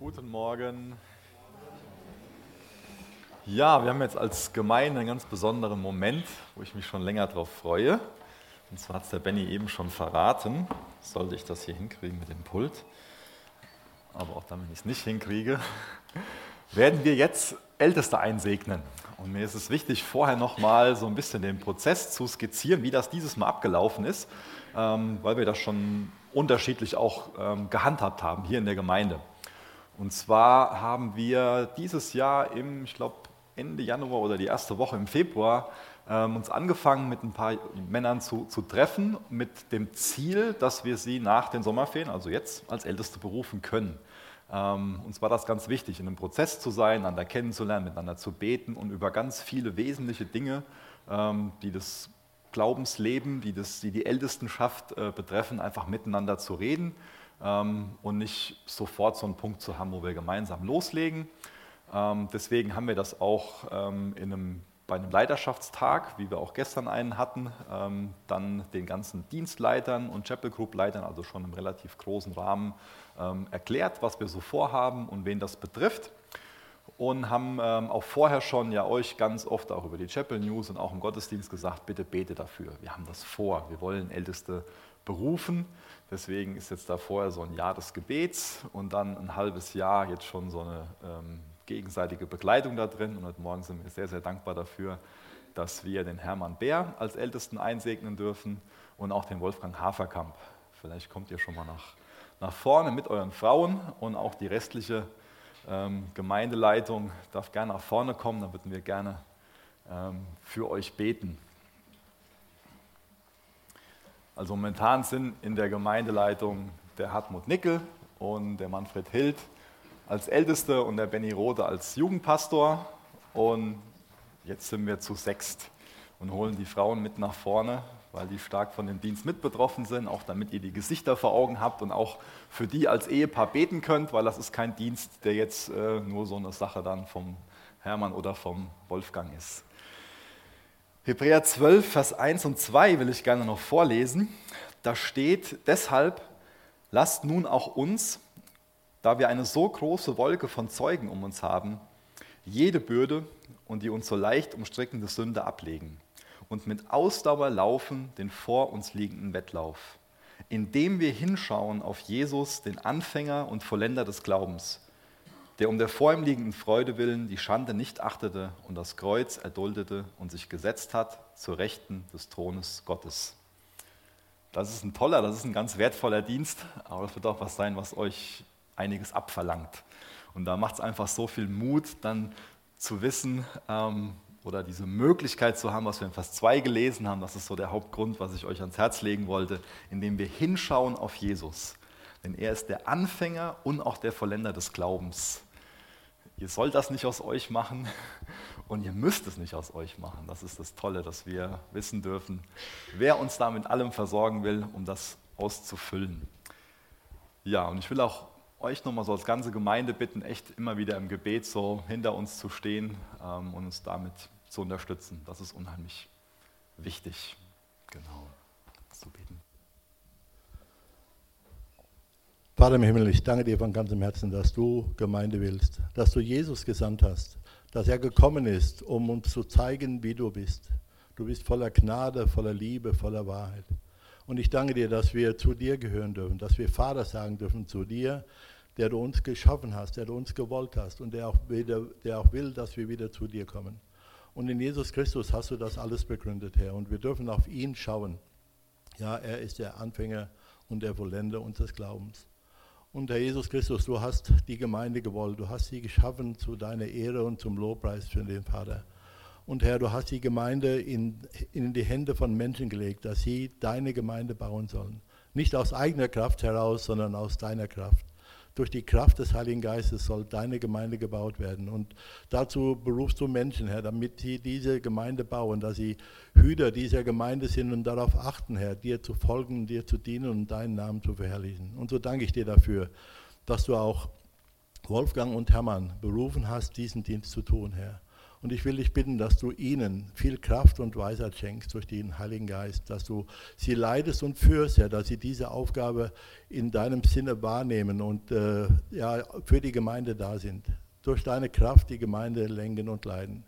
Guten Morgen. Ja, wir haben jetzt als Gemeinde einen ganz besonderen Moment, wo ich mich schon länger darauf freue. Und zwar hat es der Benny eben schon verraten. Sollte ich das hier hinkriegen mit dem Pult? Aber auch damit ich es nicht hinkriege, werden wir jetzt Älteste einsegnen. Und mir ist es wichtig, vorher nochmal so ein bisschen den Prozess zu skizzieren, wie das dieses Mal abgelaufen ist, ähm, weil wir das schon unterschiedlich auch ähm, gehandhabt haben hier in der Gemeinde. Und zwar haben wir dieses Jahr im, ich glaube, Ende Januar oder die erste Woche im Februar ähm, uns angefangen, mit ein paar Männern zu, zu treffen, mit dem Ziel, dass wir sie nach den Sommerferien, also jetzt, als Älteste berufen können. Ähm, uns war das ganz wichtig, in einem Prozess zu sein, einander kennenzulernen, miteinander zu beten und über ganz viele wesentliche Dinge, ähm, die das Glaubensleben, die, das, die die Ältestenschaft äh, betreffen, einfach miteinander zu reden ähm, und nicht sofort so einen Punkt zu haben, wo wir gemeinsam loslegen. Ähm, deswegen haben wir das auch ähm, in einem, bei einem Leiterschaftstag, wie wir auch gestern einen hatten, ähm, dann den ganzen Dienstleitern und Chapel Group Leitern, also schon im relativ großen Rahmen, ähm, erklärt, was wir so vorhaben und wen das betrifft und haben ähm, auch vorher schon ja euch ganz oft auch über die Chapel News und auch im Gottesdienst gesagt, bitte bete dafür. Wir haben das vor. Wir wollen Älteste berufen. Deswegen ist jetzt da vorher so ein Jahr des Gebets und dann ein halbes Jahr jetzt schon so eine ähm, gegenseitige Begleitung da drin. Und heute Morgen sind wir sehr, sehr dankbar dafür, dass wir den Hermann Bär als Ältesten einsegnen dürfen und auch den Wolfgang Haferkamp. Vielleicht kommt ihr schon mal nach, nach vorne mit euren Frauen und auch die restliche ähm, Gemeindeleitung darf gerne nach vorne kommen, da würden wir gerne ähm, für euch beten. Also momentan sind in der Gemeindeleitung der Hartmut Nickel und der Manfred Hild als Älteste und der Benny Rode als Jugendpastor. Und jetzt sind wir zu sechst und holen die Frauen mit nach vorne, weil die stark von dem Dienst mit betroffen sind, auch damit ihr die Gesichter vor Augen habt und auch für die als Ehepaar beten könnt, weil das ist kein Dienst, der jetzt äh, nur so eine Sache dann vom Hermann oder vom Wolfgang ist. Hebräer 12, Vers 1 und 2 will ich gerne noch vorlesen. Da steht, deshalb lasst nun auch uns, da wir eine so große Wolke von Zeugen um uns haben, jede Bürde und die uns so leicht umstrickende Sünde ablegen und mit Ausdauer laufen den vor uns liegenden Wettlauf, indem wir hinschauen auf Jesus, den Anfänger und Vollender des Glaubens, der um der vor ihm liegenden Freude willen die Schande nicht achtete und das Kreuz erduldete und sich gesetzt hat zur Rechten des Thrones Gottes. Das ist ein toller, das ist ein ganz wertvoller Dienst, aber das wird auch was sein, was euch einiges abverlangt. Und da macht es einfach so viel Mut, dann zu wissen ähm, oder diese Möglichkeit zu haben, was wir in Vers 2 gelesen haben, das ist so der Hauptgrund, was ich euch ans Herz legen wollte, indem wir hinschauen auf Jesus. Denn er ist der Anfänger und auch der Vollender des Glaubens. Ihr sollt das nicht aus euch machen und ihr müsst es nicht aus euch machen. Das ist das Tolle, dass wir wissen dürfen, wer uns da mit allem versorgen will, um das auszufüllen. Ja, und ich will auch euch nochmal so als ganze Gemeinde bitten, echt immer wieder im Gebet so hinter uns zu stehen ähm, und uns damit zu unterstützen. Das ist unheimlich wichtig. Genau. Zu beten. Vater im Himmel, ich danke dir von ganzem Herzen, dass du Gemeinde willst, dass du Jesus gesandt hast, dass er gekommen ist, um uns zu zeigen, wie du bist. Du bist voller Gnade, voller Liebe, voller Wahrheit. Und ich danke dir, dass wir zu dir gehören dürfen, dass wir Vater sagen dürfen zu dir, der du uns geschaffen hast, der du uns gewollt hast und der auch, wieder, der auch will, dass wir wieder zu dir kommen. Und in Jesus Christus hast du das alles begründet, Herr. Und wir dürfen auf ihn schauen. Ja, er ist der Anfänger und der Vollender unseres Glaubens. Und Herr Jesus Christus, du hast die Gemeinde gewollt, du hast sie geschaffen zu deiner Ehre und zum Lobpreis für den Vater. Und Herr, du hast die Gemeinde in, in die Hände von Menschen gelegt, dass sie deine Gemeinde bauen sollen. Nicht aus eigener Kraft heraus, sondern aus deiner Kraft durch die Kraft des Heiligen Geistes soll deine Gemeinde gebaut werden. Und dazu berufst du Menschen, Herr, damit sie diese Gemeinde bauen, dass sie Hüter dieser Gemeinde sind und darauf achten, Herr, dir zu folgen, dir zu dienen und deinen Namen zu verherrlichen. Und so danke ich dir dafür, dass du auch Wolfgang und Hermann berufen hast, diesen Dienst zu tun, Herr. Und ich will dich bitten, dass du ihnen viel Kraft und Weisheit schenkst durch den Heiligen Geist, dass du sie leidest und führst, Herr, dass sie diese Aufgabe in deinem Sinne wahrnehmen und äh, ja, für die Gemeinde da sind. Durch deine Kraft die Gemeinde lenken und leiden.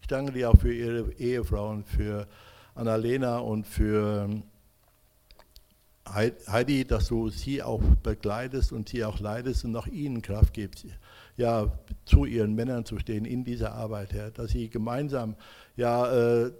Ich danke dir auch für ihre Ehefrauen, für Annalena und für Heidi, dass du sie auch begleitest und sie auch leidest und auch ihnen Kraft gibst ja, zu ihren Männern zu stehen in dieser Arbeit, Herr, dass sie gemeinsam ja, äh,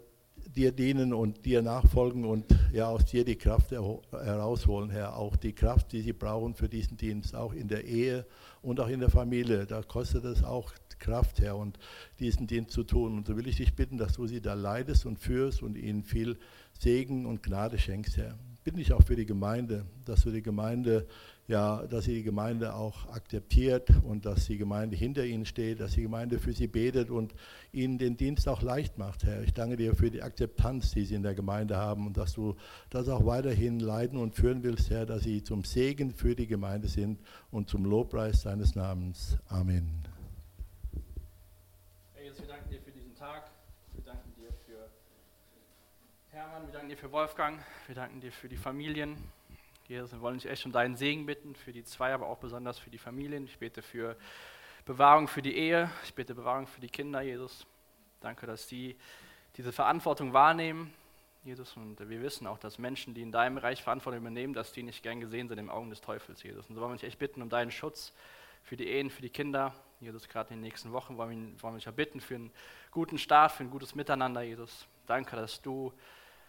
dir dienen und dir nachfolgen und ja aus dir die Kraft herausholen, Herr, auch die Kraft, die sie brauchen für diesen Dienst, auch in der Ehe und auch in der Familie. Da kostet es auch Kraft, Herr, und diesen Dienst zu tun. Und so will ich dich bitten, dass du sie da leidest und führst und ihnen viel Segen und Gnade schenkst, Herr. Bitte ich auch für die Gemeinde, dass du die Gemeinde ja, dass sie die Gemeinde auch akzeptiert und dass die Gemeinde hinter ihnen steht, dass die Gemeinde für sie betet und ihnen den Dienst auch leicht macht, Herr. Ich danke dir für die Akzeptanz, die sie in der Gemeinde haben und dass du das auch weiterhin leiten und führen willst, Herr, dass sie zum Segen für die Gemeinde sind und zum Lobpreis deines Namens. Amen. Herr Jesus, wir danken dir für diesen Tag. Wir danken dir für Hermann, wir danken dir für Wolfgang, wir danken dir für die Familien. Jesus, wir wollen dich echt um deinen Segen bitten, für die zwei, aber auch besonders für die Familien. Ich bete für Bewahrung für die Ehe, ich bete Bewahrung für die Kinder, Jesus. Danke, dass die diese Verantwortung wahrnehmen, Jesus. Und wir wissen auch, dass Menschen, die in deinem Reich Verantwortung übernehmen, dass die nicht gern gesehen sind im Augen des Teufels, Jesus. Und so wollen wir dich echt bitten um deinen Schutz für die Ehen, für die Kinder. Jesus, gerade in den nächsten Wochen wollen wir, wollen wir dich bitten für einen guten Start, für ein gutes Miteinander, Jesus. Danke, dass du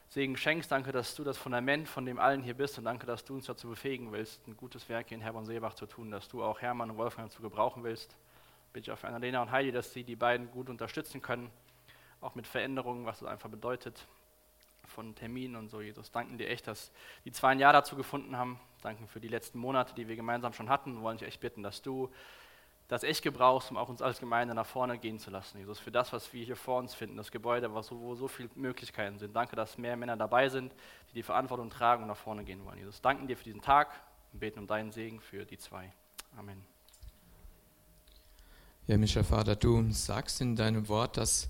Segen schenkst. Danke, dass du das Fundament von dem allen hier bist und danke, dass du uns dazu befähigen willst, ein gutes Werk hier in Herborn Seebach zu tun, dass du auch Hermann und Wolfgang dazu gebrauchen willst. Bitte ich auch für Annalena und Heidi, dass sie die beiden gut unterstützen können, auch mit Veränderungen, was das einfach bedeutet, von Terminen und so. Jesus, danken dir echt, dass die zwei ein Jahr dazu gefunden haben. Danken für die letzten Monate, die wir gemeinsam schon hatten. Wollen dich echt bitten, dass du das echt gebrauchst, um auch uns als Gemeinde nach vorne gehen zu lassen, Jesus, für das, was wir hier vor uns finden, das Gebäude, wo so viele Möglichkeiten sind. Danke, dass mehr Männer dabei sind, die die Verantwortung tragen und nach vorne gehen wollen. Jesus, danken dir für diesen Tag und beten um deinen Segen für die zwei. Amen. Ja, Mischer Vater, du sagst in deinem Wort, dass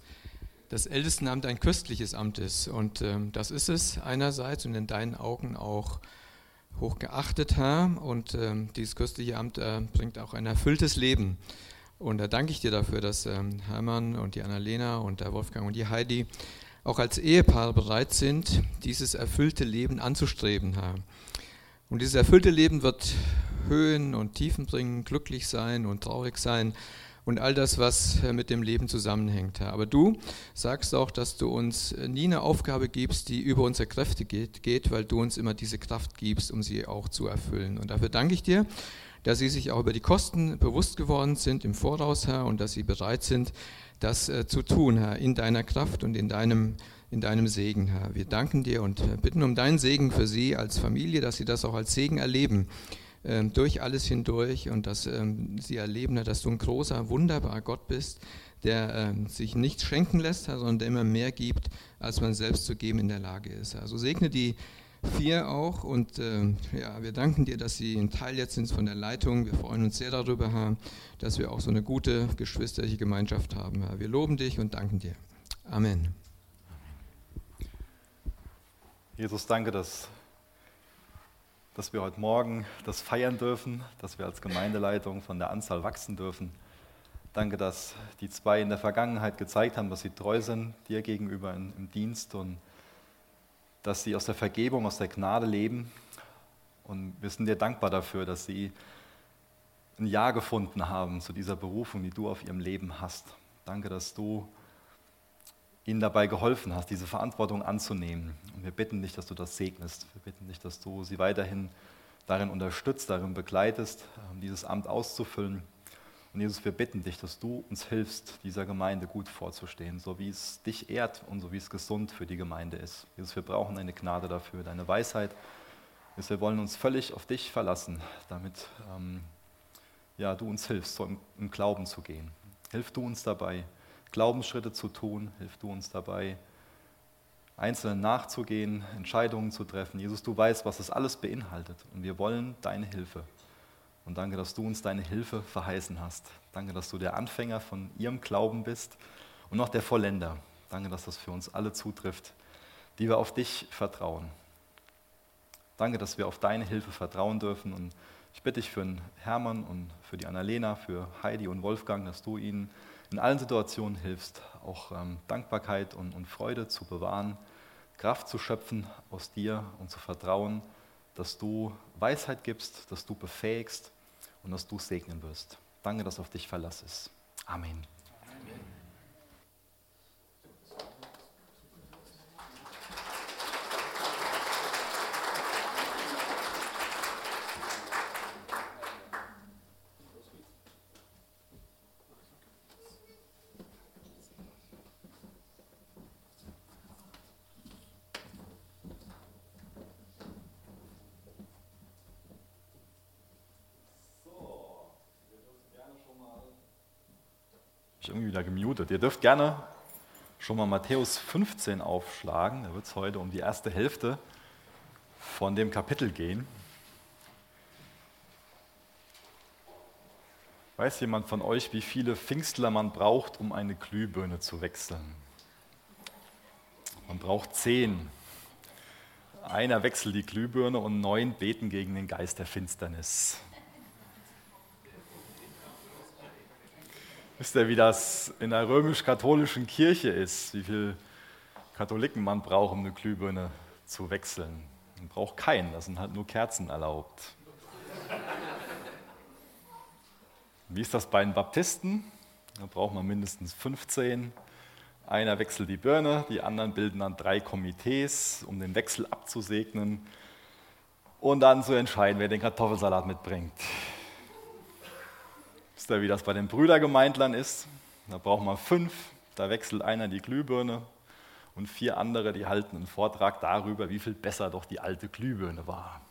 das Ältestenamt ein köstliches Amt ist. Und ähm, das ist es einerseits und in deinen Augen auch hochgeachtet, Herr. Und ähm, dieses köstliche Amt äh, bringt auch ein erfülltes Leben. Und da danke ich dir dafür, dass ähm, Hermann und die Annalena und der Wolfgang und die Heidi auch als Ehepaar bereit sind, dieses erfüllte Leben anzustreben, Herr. Und dieses erfüllte Leben wird Höhen und Tiefen bringen, glücklich sein und traurig sein und all das, was äh, mit dem Leben zusammenhängt. Aber du sagst auch, dass du uns äh, nie eine Aufgabe gibst, die über unsere Kräfte geht, geht, weil du uns immer diese Kraft gibst, um sie auch zu erfüllen. Und dafür danke ich dir, dass sie sich auch über die Kosten bewusst geworden sind im Voraus, Herr, und dass sie bereit sind, das äh, zu tun, Herr, in deiner Kraft und in deinem in deinem Segen, Herr. Wir danken dir und bitten um deinen Segen für sie als Familie, dass sie das auch als Segen erleben durch alles hindurch und dass ähm, sie erleben, dass du ein großer, wunderbarer Gott bist, der ähm, sich nichts schenken lässt, sondern der immer mehr gibt, als man selbst zu geben in der Lage ist. Also segne die vier auch und ja, wir danken dir, dass sie ein Teil jetzt sind von der Leitung. Wir freuen uns sehr darüber, Herr, dass wir auch so eine gute geschwisterliche Gemeinschaft haben. Herr. Wir loben dich und danken dir. Amen. Jesus, danke, dass dass wir heute Morgen das feiern dürfen, dass wir als Gemeindeleitung von der Anzahl wachsen dürfen. Danke, dass die zwei in der Vergangenheit gezeigt haben, dass sie treu sind dir gegenüber im Dienst und dass sie aus der Vergebung, aus der Gnade leben. Und wir sind dir dankbar dafür, dass sie ein Ja gefunden haben zu dieser Berufung, die du auf ihrem Leben hast. Danke, dass du ihnen dabei geholfen hast, diese Verantwortung anzunehmen. Und wir bitten dich, dass du das segnest. Wir bitten dich, dass du sie weiterhin darin unterstützt, darin begleitest, ähm, dieses Amt auszufüllen. Und Jesus, wir bitten dich, dass du uns hilfst, dieser Gemeinde gut vorzustehen, so wie es dich ehrt und so wie es gesund für die Gemeinde ist. Jesus, wir brauchen deine Gnade dafür, deine Weisheit. Jesus, wir wollen uns völlig auf dich verlassen, damit ähm, ja, du uns hilfst, so im, im Glauben zu gehen. Hilf du uns dabei. Glaubensschritte zu tun. Hilf du uns dabei, einzelnen nachzugehen, Entscheidungen zu treffen. Jesus, du weißt, was das alles beinhaltet und wir wollen deine Hilfe. Und danke, dass du uns deine Hilfe verheißen hast. Danke, dass du der Anfänger von ihrem Glauben bist und noch der Vollender. Danke, dass das für uns alle zutrifft, die wir auf dich vertrauen. Danke, dass wir auf deine Hilfe vertrauen dürfen. Und ich bitte dich für den Hermann und für die Annalena, für Heidi und Wolfgang, dass du ihnen in allen Situationen hilfst, auch ähm, Dankbarkeit und, und Freude zu bewahren, Kraft zu schöpfen aus dir und zu vertrauen, dass du Weisheit gibst, dass du befähigst und dass du segnen wirst. Danke, dass auf dich Verlass ist. Amen. Ich irgendwie wieder gemutet. Ihr dürft gerne schon mal Matthäus 15 aufschlagen. Da wird es heute um die erste Hälfte von dem Kapitel gehen. Weiß jemand von euch, wie viele Pfingstler man braucht, um eine Glühbirne zu wechseln? Man braucht zehn. Einer wechselt die Glühbirne und neun beten gegen den Geist der Finsternis. Wisst ihr, wie das in der römisch-katholischen Kirche ist, wie viele Katholiken man braucht, um eine Glühbirne zu wechseln? Man braucht keinen, das sind halt nur Kerzen erlaubt. Wie ist das bei den Baptisten? Da braucht man mindestens 15. Einer wechselt die Birne, die anderen bilden dann drei Komitees, um den Wechsel abzusegnen und dann zu entscheiden, wer den Kartoffelsalat mitbringt. Wisst ihr, wie das bei den Brüdergemeindlern ist? Da braucht man fünf, da wechselt einer die Glühbirne und vier andere, die halten einen Vortrag darüber, wie viel besser doch die alte Glühbirne war.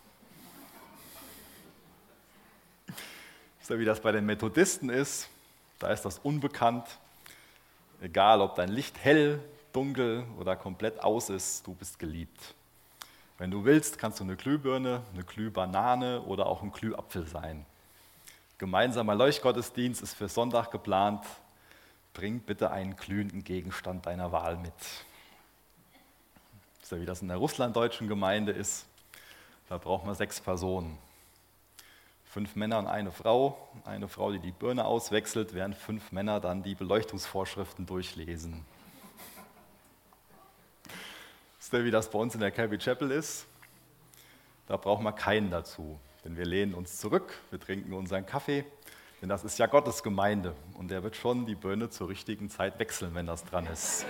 Wisst ihr, wie das bei den Methodisten ist? Da ist das unbekannt. Egal, ob dein Licht hell, dunkel oder komplett aus ist, du bist geliebt. Wenn du willst, kannst du eine Glühbirne, eine Glühbanane oder auch ein Glühapfel sein. Gemeinsamer Leuchtgottesdienst ist für Sonntag geplant. Bring bitte einen glühenden Gegenstand deiner Wahl mit. Ihr, wie das in der russlanddeutschen Gemeinde ist? Da braucht man sechs Personen. Fünf Männer und eine Frau. Eine Frau, die die Birne auswechselt, während fünf Männer dann die Beleuchtungsvorschriften durchlesen. Ihr, wie das bei uns in der Calvary Chapel ist? Da braucht man keinen dazu. Denn wir lehnen uns zurück, wir trinken unseren Kaffee, denn das ist ja Gottes Gemeinde und der wird schon die Birne zur richtigen Zeit wechseln, wenn das dran ist.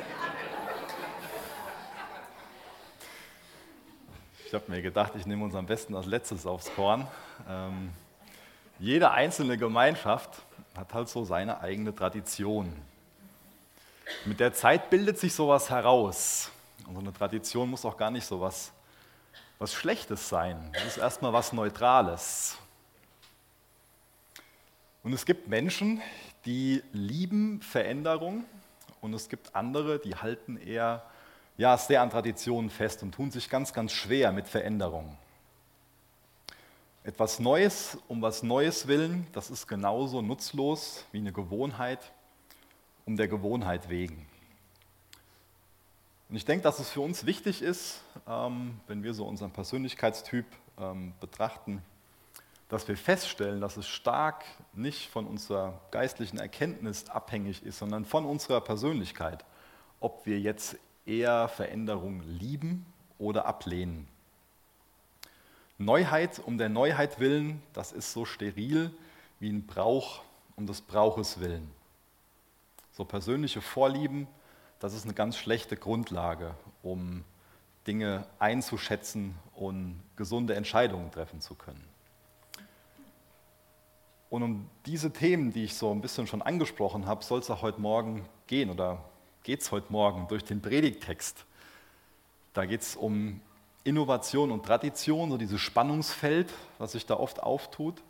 Ich habe mir gedacht, ich nehme uns am besten als letztes aufs Korn. Ähm, jede einzelne Gemeinschaft hat halt so seine eigene Tradition. Mit der Zeit bildet sich sowas heraus. Und so eine Tradition muss auch gar nicht so was Schlechtes sein. Das ist erstmal was Neutrales. Und es gibt Menschen, die lieben Veränderung und es gibt andere, die halten eher ja, sehr an Traditionen fest und tun sich ganz, ganz schwer mit Veränderungen. Etwas Neues um was Neues willen, das ist genauso nutzlos wie eine Gewohnheit um der Gewohnheit wegen. Und ich denke, dass es für uns wichtig ist, ähm, wenn wir so unseren Persönlichkeitstyp ähm, betrachten, dass wir feststellen, dass es stark nicht von unserer geistlichen Erkenntnis abhängig ist, sondern von unserer Persönlichkeit, ob wir jetzt eher Veränderung lieben oder ablehnen. Neuheit um der Neuheit willen, das ist so steril wie ein Brauch um des Brauches willen. So persönliche Vorlieben das ist eine ganz schlechte Grundlage, um Dinge einzuschätzen und gesunde Entscheidungen treffen zu können. Und um diese Themen, die ich so ein bisschen schon angesprochen habe, soll es auch heute Morgen gehen oder geht es heute Morgen durch den Predigtext. Da geht es um Innovation und Tradition, so dieses Spannungsfeld, was sich da oft auftut.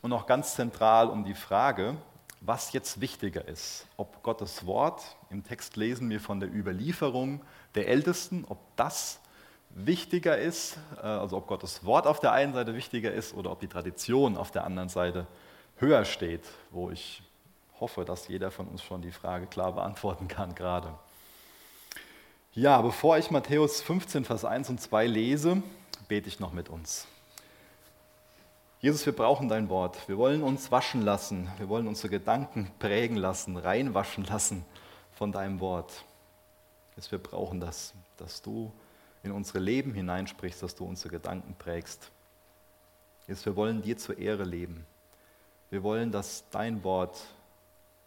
Und auch ganz zentral um die Frage, was jetzt wichtiger ist. Ob Gottes Wort, im Text lesen wir von der Überlieferung der Ältesten, ob das wichtiger ist, äh, also ob Gottes Wort auf der einen Seite wichtiger ist oder ob die Tradition auf der anderen Seite höher steht, wo ich hoffe, dass jeder von uns schon die Frage klar beantworten kann gerade. Ja, bevor ich Matthäus 15, Vers 1 und 2 lese, bete ich noch mit uns. Jesus, wir brauchen dein Wort. Wir wollen uns waschen lassen. Wir wollen unsere Gedanken prägen lassen, reinwaschen lassen von deinem Wort. Jesus, wir brauchen das, dass du in unsere Leben hineinsprichst, dass du unsere Gedanken prägst. Jesus, wir wollen dir zur Ehre leben. Wir wollen, dass dein Wort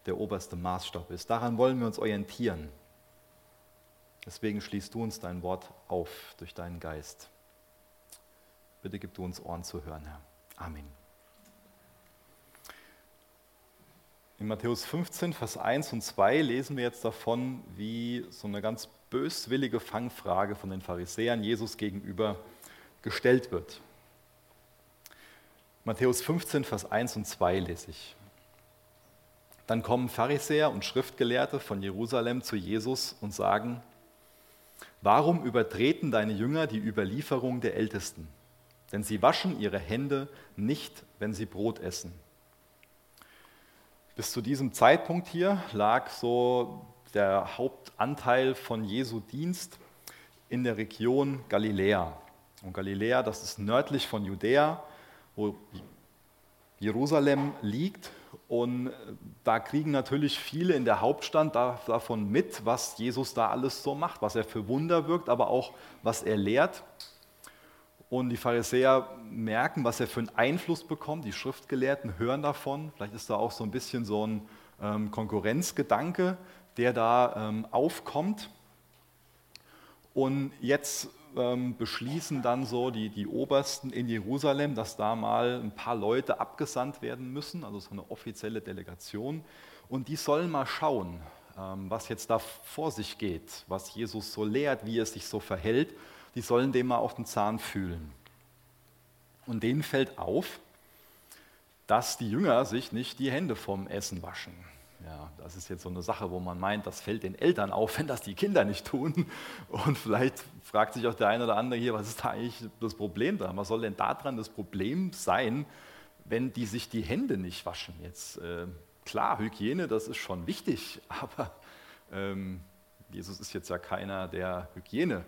der oberste Maßstab ist. Daran wollen wir uns orientieren. Deswegen schließt du uns dein Wort auf durch deinen Geist. Bitte gib du uns Ohren zu hören, Herr. Amen. In Matthäus 15, Vers 1 und 2 lesen wir jetzt davon, wie so eine ganz böswillige Fangfrage von den Pharisäern Jesus gegenüber gestellt wird. Matthäus 15, Vers 1 und 2 lese ich. Dann kommen Pharisäer und Schriftgelehrte von Jerusalem zu Jesus und sagen, warum übertreten deine Jünger die Überlieferung der Ältesten? Denn sie waschen ihre Hände nicht, wenn sie Brot essen. Bis zu diesem Zeitpunkt hier lag so der Hauptanteil von Jesu Dienst in der Region Galiläa. Und Galiläa, das ist nördlich von Judäa, wo Jerusalem liegt. Und da kriegen natürlich viele in der Hauptstadt davon mit, was Jesus da alles so macht, was er für Wunder wirkt, aber auch was er lehrt. Und die Pharisäer merken, was er für einen Einfluss bekommt. Die Schriftgelehrten hören davon. Vielleicht ist da auch so ein bisschen so ein ähm, Konkurrenzgedanke, der da ähm, aufkommt. Und jetzt ähm, beschließen dann so die, die Obersten in Jerusalem, dass da mal ein paar Leute abgesandt werden müssen, also so eine offizielle Delegation. Und die sollen mal schauen, was jetzt da vor sich geht, was Jesus so lehrt, wie er sich so verhält. Die sollen dem mal auf den Zahn fühlen. Und denen fällt auf, dass die Jünger sich nicht die Hände vom Essen waschen. Ja, das ist jetzt so eine Sache, wo man meint, das fällt den Eltern auf, wenn das die Kinder nicht tun. Und vielleicht fragt sich auch der eine oder andere hier, was ist da eigentlich das Problem dran? Was soll denn daran das Problem sein, wenn die sich die Hände nicht waschen? Jetzt äh, klar, Hygiene, das ist schon wichtig, aber ähm, Jesus ist jetzt ja keiner, der Hygiene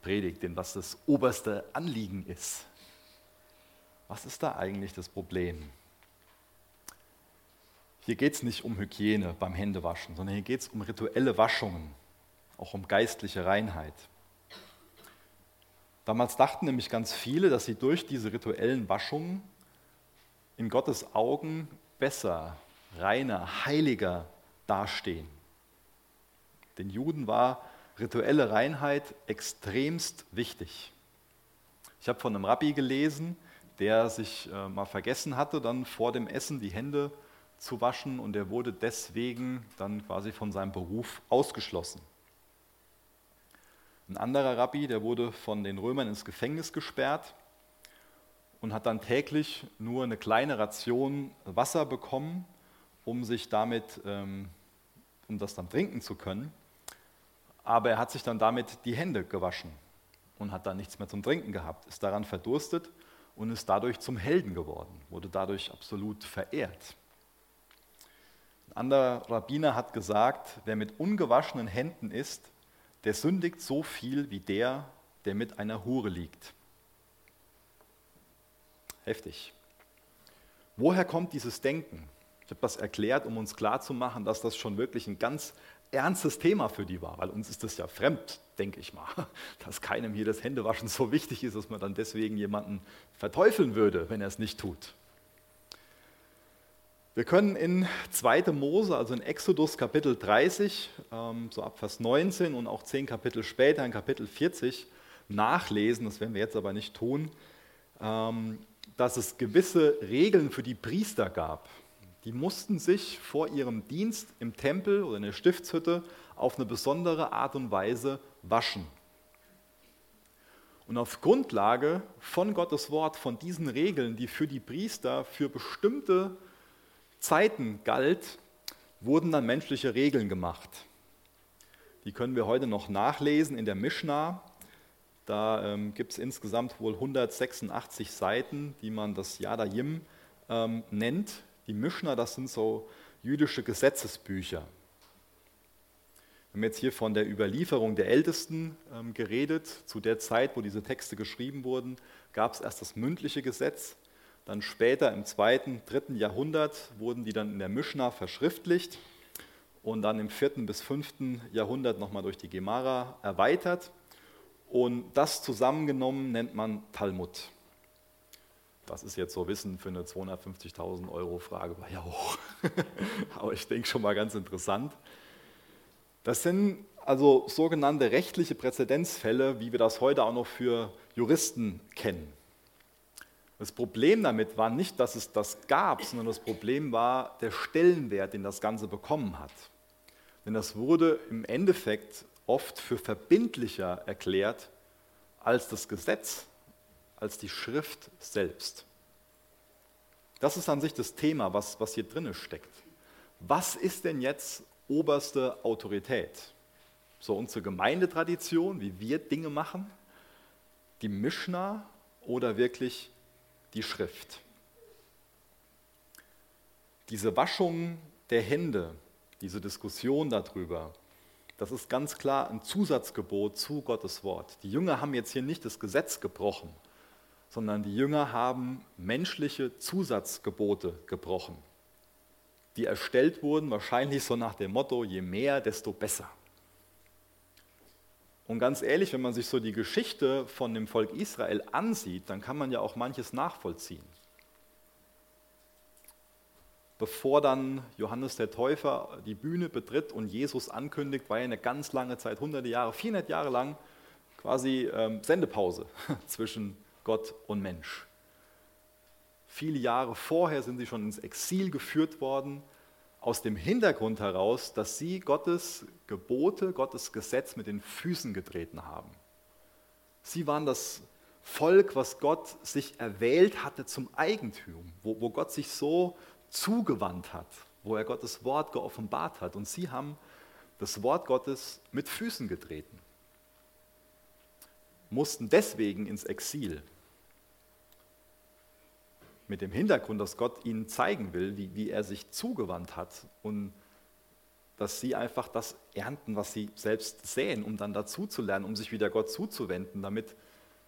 predigt, denn was das oberste Anliegen ist. Was ist da eigentlich das Problem? Hier geht es nicht um Hygiene beim Händewaschen, sondern hier geht es um rituelle Waschungen, auch um geistliche Reinheit. Damals dachten nämlich ganz viele, dass sie durch diese rituellen Waschungen in Gottes Augen besser, reiner, heiliger dastehen. Den Juden war rituelle Reinheit extremst wichtig. Ich habe von einem Rabbi gelesen, der sich äh, mal vergessen hatte, dann vor dem Essen die Hände zu waschen und er wurde deswegen dann quasi von seinem Beruf ausgeschlossen. Ein anderer Rabbi, der wurde von den Römern ins Gefängnis gesperrt und hat dann täglich nur eine kleine Ration Wasser bekommen, um sich damit, ähm, um das dann trinken zu können. Aber er hat sich dann damit die Hände gewaschen und hat dann nichts mehr zum Trinken gehabt, ist daran verdurstet und ist dadurch zum Helden geworden, wurde dadurch absolut verehrt. Ein anderer Rabbiner hat gesagt, wer mit ungewaschenen Händen isst, der sündigt so viel wie der, der mit einer Hure liegt. Heftig. Woher kommt dieses Denken? Ich habe das erklärt, um uns klarzumachen, dass das schon wirklich ein ganz ernstes Thema für die war, weil uns ist das ja fremd, denke ich mal, dass keinem hier das Händewaschen so wichtig ist, dass man dann deswegen jemanden verteufeln würde, wenn er es nicht tut. Wir können in 2. Mose, also in Exodus Kapitel 30, ähm, so ab Vers 19 und auch zehn Kapitel später, in Kapitel 40, nachlesen, das werden wir jetzt aber nicht tun, ähm, dass es gewisse Regeln für die Priester gab. Die mussten sich vor ihrem Dienst im Tempel oder in der Stiftshütte auf eine besondere Art und Weise waschen. Und auf Grundlage von Gottes Wort, von diesen Regeln, die für die Priester für bestimmte Zeiten galt, wurden dann menschliche Regeln gemacht. Die können wir heute noch nachlesen in der Mishnah. Da ähm, gibt es insgesamt wohl 186 Seiten, die man das Yadayim ähm, nennt, Die Mishnah, das sind so jüdische Gesetzesbücher. Wir haben jetzt hier von der Überlieferung der Ältesten ähm, geredet. Zu der Zeit, wo diese Texte geschrieben wurden, gab es erst das mündliche Gesetz. Dann später im zweiten, dritten Jahrhundert wurden die dann in der Mishnah verschriftlicht und dann im vierten bis fünften Jahrhundert nochmal durch die Gemara erweitert. Und das zusammengenommen nennt man Talmud. Das ist jetzt so Wissen für eine 250.000 Euro Frage, war ja hoch. Aber ich denke schon mal ganz interessant. Das sind also sogenannte rechtliche Präzedenzfälle, wie wir das heute auch noch für Juristen kennen. Das Problem damit war nicht, dass es das gab, sondern das Problem war der Stellenwert, den das Ganze bekommen hat. Denn das wurde im Endeffekt oft für verbindlicher erklärt als das Gesetz, als die Schrift selbst. Das ist an sich das Thema, was, was hier drin steckt. Was ist denn jetzt oberste Autorität? So unsere Gemeindetradition, wie wir Dinge machen, die Mishnah oder wirklich die Schrift? Diese Waschung der Hände, diese Diskussion darüber, das ist ganz klar ein Zusatzgebot zu Gottes Wort. Die Jünger haben jetzt hier nicht das Gesetz gebrochen, sondern die Jünger haben menschliche Zusatzgebote gebrochen, die erstellt wurden, wahrscheinlich so nach dem Motto, je mehr, desto besser. Und ganz ehrlich, wenn man sich so die Geschichte von dem Volk Israel ansieht, dann kann man ja auch manches nachvollziehen. Bevor dann Johannes der Täufer die Bühne betritt und Jesus ankündigt, war ja eine ganz lange Zeit, hunderte Jahre, 400 Jahre lang, quasi ähm, Sendepause zwischen Gott und Mensch. Viele Jahre vorher sind sie schon ins Exil geführt worden, aus dem Hintergrund heraus, dass sie Gottes Gebote, Gottes Gesetz mit den Füßen getreten haben. Sie waren das Volk, was Gott sich erwählt hatte zum Eigentum, wo, wo Gott sich so zugewandt hat, wo er Gottes Wort geoffenbart hat. Und sie haben das Wort Gottes mit Füßen getreten, mussten deswegen ins Exil mit dem Hintergrund, dass Gott ihnen zeigen will, wie, wie er sich zugewandt hat und dass sie einfach das ernten, was sie selbst säen, um dann dazu zu lernen, um sich wieder Gott zuzuwenden, damit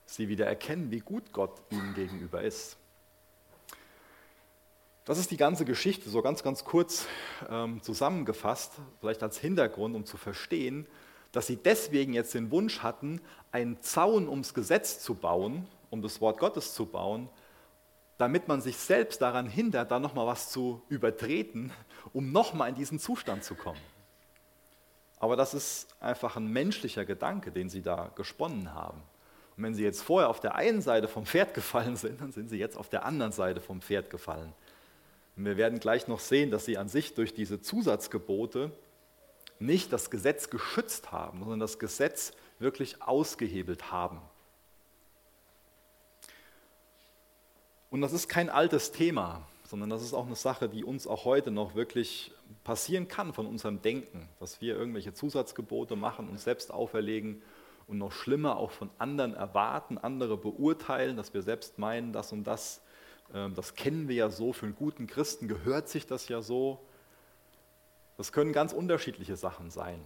sie wieder erkennen, wie gut Gott ihnen gegenüber ist. Das ist die ganze Geschichte, so ganz, ganz kurz ähm, zusammengefasst, vielleicht als Hintergrund, um zu verstehen, dass sie deswegen jetzt den Wunsch hatten, einen Zaun ums Gesetz zu bauen, um das Wort Gottes zu bauen, damit man sich selbst daran hindert, da nochmal was zu übertreten, um nochmal in diesen Zustand zu kommen. Aber das ist einfach ein menschlicher Gedanke, den sie da gesponnen haben. Und wenn sie jetzt vorher auf der einen Seite vom Pferd gefallen sind, dann sind sie jetzt auf der anderen Seite vom Pferd gefallen. Und wir werden gleich noch sehen, dass sie an sich durch diese Zusatzgebote nicht das Gesetz geschützt haben, sondern das Gesetz wirklich ausgehebelt haben. Und das ist kein altes Thema, sondern das ist auch eine Sache, die uns auch heute noch wirklich passieren kann von unserem Denken, dass wir irgendwelche Zusatzgebote machen, uns selbst auferlegen und noch schlimmer auch von anderen erwarten, andere beurteilen, dass wir selbst meinen, das und das, ähm, das kennen wir ja so, für einen guten Christen gehört sich das ja so. Das können ganz unterschiedliche Sachen sein.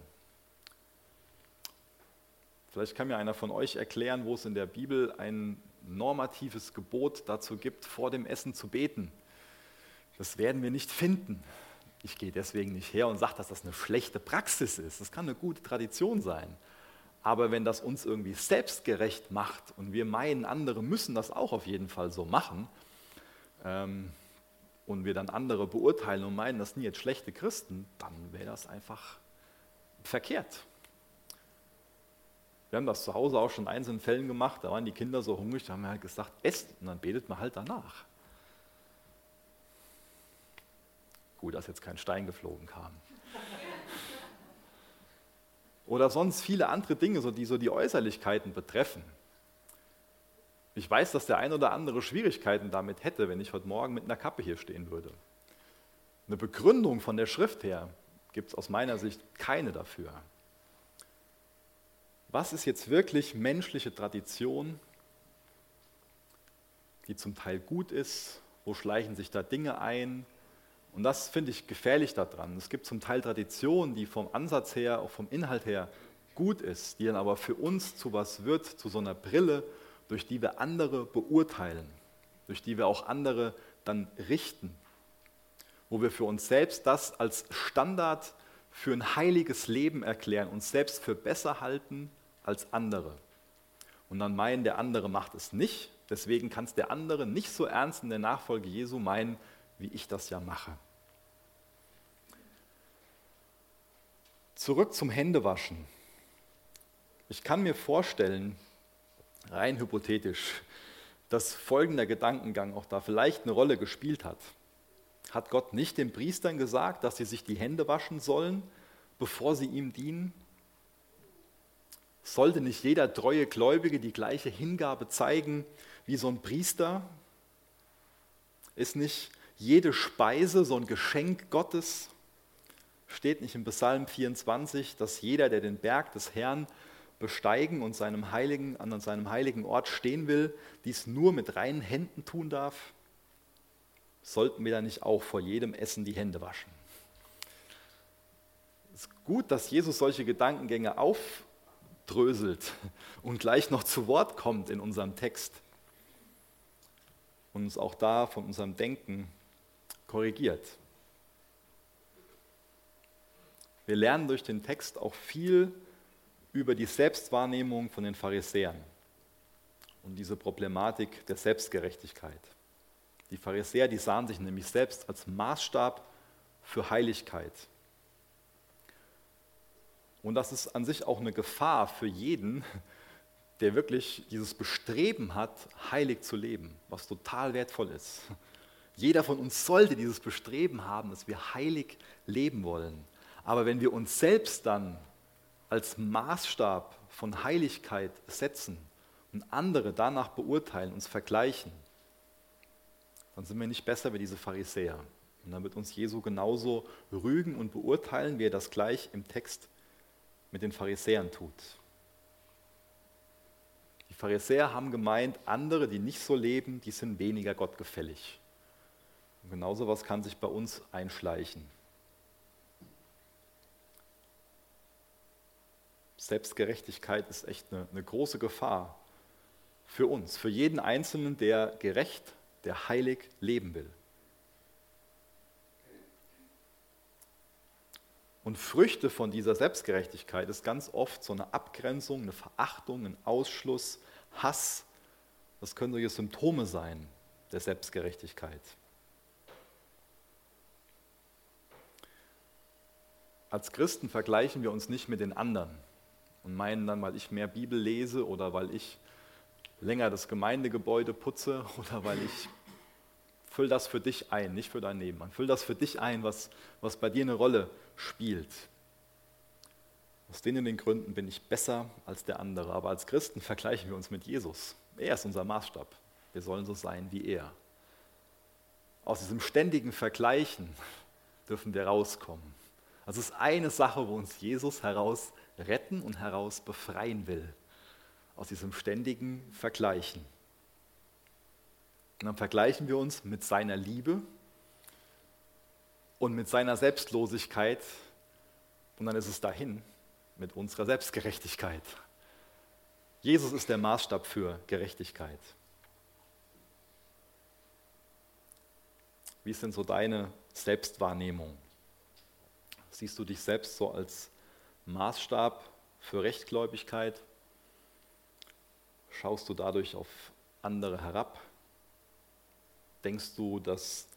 Vielleicht kann mir einer von euch erklären, wo es in der Bibel ein normatives Gebot dazu gibt, vor dem Essen zu beten. Das werden wir nicht finden. Ich gehe deswegen nicht her und sage, dass das eine schlechte Praxis ist. Das kann eine gute Tradition sein. Aber wenn das uns irgendwie selbstgerecht macht und wir meinen, andere müssen das auch auf jeden Fall so machen, ähm, und wir dann andere beurteilen und meinen, das sind jetzt schlechte Christen, dann wäre das einfach verkehrt. Wir haben das zu Hause auch schon in einzelnen Fällen gemacht, da waren die Kinder so hungrig, da haben wir halt gesagt, esst und dann betet man halt danach. Gut, dass jetzt kein Stein geflogen kam. Oder sonst viele andere Dinge, so die so die Äußerlichkeiten betreffen. Ich weiß, dass der ein oder andere Schwierigkeiten damit hätte, wenn ich heute Morgen mit einer Kappe hier stehen würde. Eine Begründung von der Schrift her gibt es aus meiner Sicht keine dafür was ist jetzt wirklich menschliche Tradition, die zum Teil gut ist, wo schleichen sich da Dinge ein, Und das finde ich gefährlich daran. Es gibt zum Teil Traditionen, die vom Ansatz her, auch vom Inhalt her gut ist, die dann aber für uns zu was wird, zu so einer Brille, durch die wir andere beurteilen, durch die wir auch andere dann richten, wo wir für uns selbst das als Standard für ein heiliges Leben erklären, uns selbst für besser halten als andere. Und dann meinen, der andere macht es nicht, deswegen kann es der andere nicht so ernst in der Nachfolge Jesu meinen, wie ich das ja mache. Zurück zum Händewaschen. Ich kann mir vorstellen, rein hypothetisch, dass folgender Gedankengang auch da vielleicht eine Rolle gespielt hat. Hat Gott nicht den Priestern gesagt, dass sie sich die Hände waschen sollen, bevor sie ihm dienen? Sollte nicht jeder treue Gläubige die gleiche Hingabe zeigen wie so ein Priester? Ist nicht jede Speise so ein Geschenk Gottes? Steht nicht im Psalm 24, dass jeder, der den Berg des Herrn besteigen und seinem heiligen, an seinem heiligen Ort stehen will, dies nur mit reinen Händen tun darf? Sollten wir da nicht auch vor jedem Essen die Hände waschen? Es ist gut, dass Jesus solche Gedankengänge aufdröselt und gleich noch zu Wort kommt in unserem Text und uns auch da von unserem Denken korrigiert. Wir lernen durch den Text auch viel über die Selbstwahrnehmung von den Pharisäern und diese Problematik der Selbstgerechtigkeit. Die Pharisäer, die sahen sich nämlich selbst als Maßstab für Heiligkeit. Und das ist an sich auch eine Gefahr für jeden, der wirklich dieses Bestreben hat, heilig zu leben, was total wertvoll ist. Jeder von uns sollte dieses Bestreben haben, dass wir heilig leben wollen. Aber wenn wir uns selbst dann als Maßstab von Heiligkeit setzen und andere danach beurteilen, uns vergleichen, dann sind wir nicht besser wie diese Pharisäer. Und dann wird uns Jesu genauso rügen und beurteilen, wie er das gleich im Text mit den Pharisäern tut. Die Pharisäer haben gemeint, andere, die nicht so leben, die sind weniger gottgefällig. Und genauso was kann sich bei uns einschleichen. Selbstgerechtigkeit ist echt eine, eine große Gefahr für uns, für jeden Einzelnen, der gerecht, der heilig leben will. Und Früchte von dieser Selbstgerechtigkeit ist ganz oft so eine Abgrenzung, eine Verachtung, ein Ausschluss, Hass. Das können solche Symptome sein der Selbstgerechtigkeit. Als Christen vergleichen wir uns nicht mit den anderen und meinen dann, weil ich mehr Bibel lese oder weil ich länger das Gemeindegebäude putze oder weil ich füll das für dich ein, nicht für deinen Nebenmann. Füll das für dich ein, was, was bei dir eine Rolle spielt. Aus denen den Gründen bin ich besser als der andere. Aber als Christen vergleichen wir uns mit Jesus. Er ist unser Maßstab. Wir sollen so sein wie er. Aus diesem ständigen Vergleichen dürfen wir rauskommen. Das ist eine Sache, wo uns Jesus heraus retten und heraus befreien will. Aus diesem ständigen Vergleichen. Und dann vergleichen wir uns mit seiner Liebe und mit seiner Selbstlosigkeit. Und dann ist es dahin mit unserer Selbstgerechtigkeit. Jesus ist der Maßstab für Gerechtigkeit. Wie ist denn so deine Selbstwahrnehmung? Siehst du dich selbst so als Maßstab für Rechtgläubigkeit? Schaust du dadurch auf andere herab? Denkst du, dass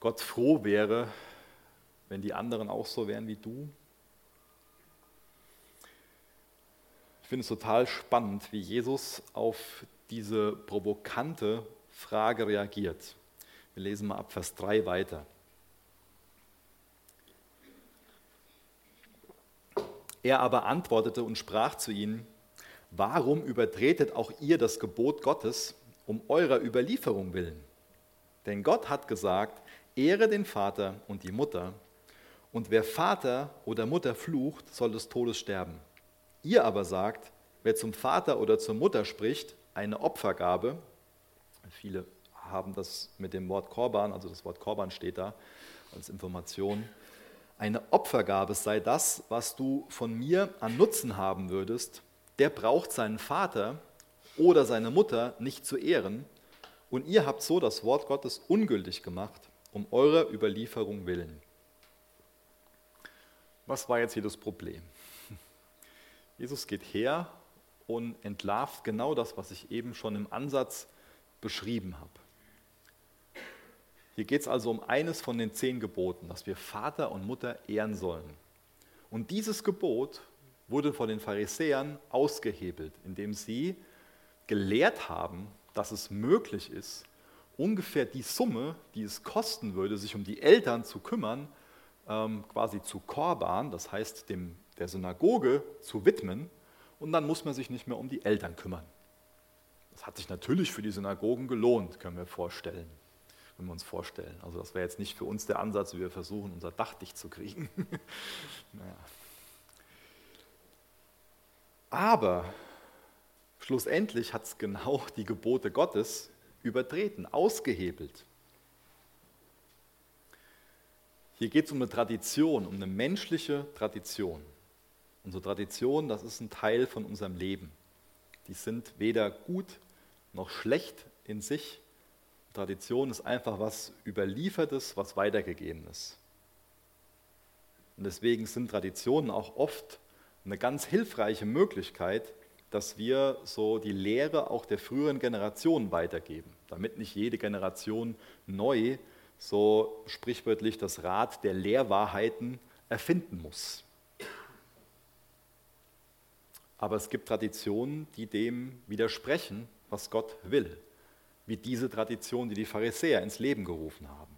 Gott froh wäre, wenn die anderen auch so wären wie du? Ich finde es total spannend, wie Jesus auf diese provokante Frage reagiert. Wir lesen mal ab Vers 3 weiter. Er aber antwortete und sprach zu ihnen, warum übertretet auch ihr das Gebot Gottes um eurer Überlieferung willen? Denn Gott hat gesagt, ehre den Vater und die Mutter, und wer Vater oder Mutter flucht, soll des Todes sterben. Ihr aber sagt, wer zum Vater oder zur Mutter spricht, eine Opfergabe, viele haben das mit dem Wort Korban, also das Wort Korban steht da, als Information, eine Opfergabe sei das, was du von mir an Nutzen haben würdest, der braucht seinen Vater oder seine Mutter nicht zu ehren, und ihr habt so das Wort Gottes ungültig gemacht, um eurer Überlieferung willen. Was war jetzt hier das Problem? Jesus geht her und entlarvt genau das, was ich eben schon im Ansatz beschrieben habe. Hier geht es also um eines von den zehn Geboten, dass wir Vater und Mutter ehren sollen. Und dieses Gebot wurde von den Pharisäern ausgehebelt, indem sie gelehrt haben, dass es möglich ist, ungefähr die Summe, die es kosten würde, sich um die Eltern zu kümmern, ähm, quasi zu Korban, das heißt dem, der Synagoge zu widmen, und dann muss man sich nicht mehr um die Eltern kümmern. Das hat sich natürlich für die Synagogen gelohnt, können wir vorstellen. Können wir uns vorstellen. Also das wäre jetzt nicht für uns der Ansatz, wie wir versuchen, unser Dach dicht zu kriegen. naja. Aber schlussendlich hat es genau die Gebote Gottes übertreten, ausgehebelt. Hier geht es um eine Tradition, um eine menschliche Tradition. Unsere Tradition, das ist ein Teil von unserem Leben. Die sind weder gut noch schlecht in sich. Tradition ist einfach was Überliefertes, was Weitergegebenes. Und deswegen sind Traditionen auch oft eine ganz hilfreiche Möglichkeit, dass wir so die Lehre auch der früheren Generationen weitergeben, damit nicht jede Generation neu so sprichwörtlich das Rad der Lehrwahrheiten erfinden muss. Aber es gibt Traditionen, die dem widersprechen, was Gott will, wie diese Tradition, die die Pharisäer ins Leben gerufen haben.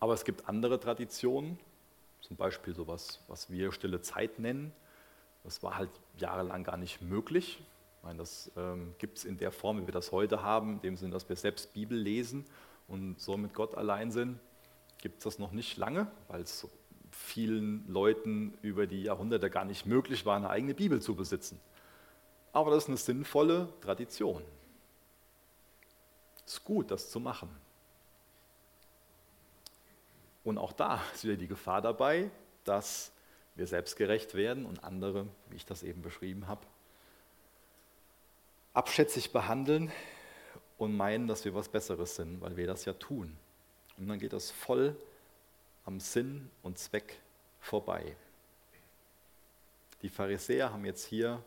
Aber es gibt andere Traditionen, zum Beispiel sowas, was wir stille Zeit nennen. Das war halt jahrelang gar nicht möglich. Ich meine, das ähm, gibt es in der Form, wie wir das heute haben, in dem Sinne, dass wir selbst Bibel lesen und so mit Gott allein sind, gibt es das noch nicht lange, weil es vielen Leuten über die Jahrhunderte gar nicht möglich war, eine eigene Bibel zu besitzen. Aber das ist eine sinnvolle Tradition. Es ist gut, das zu machen. Und auch da ist wieder die Gefahr dabei, dass wir selbstgerecht werden und andere, wie ich das eben beschrieben habe, abschätzig behandeln und meinen, dass wir was Besseres sind, weil wir das ja tun. Und dann geht das voll am Sinn und Zweck vorbei. Die Pharisäer haben jetzt hier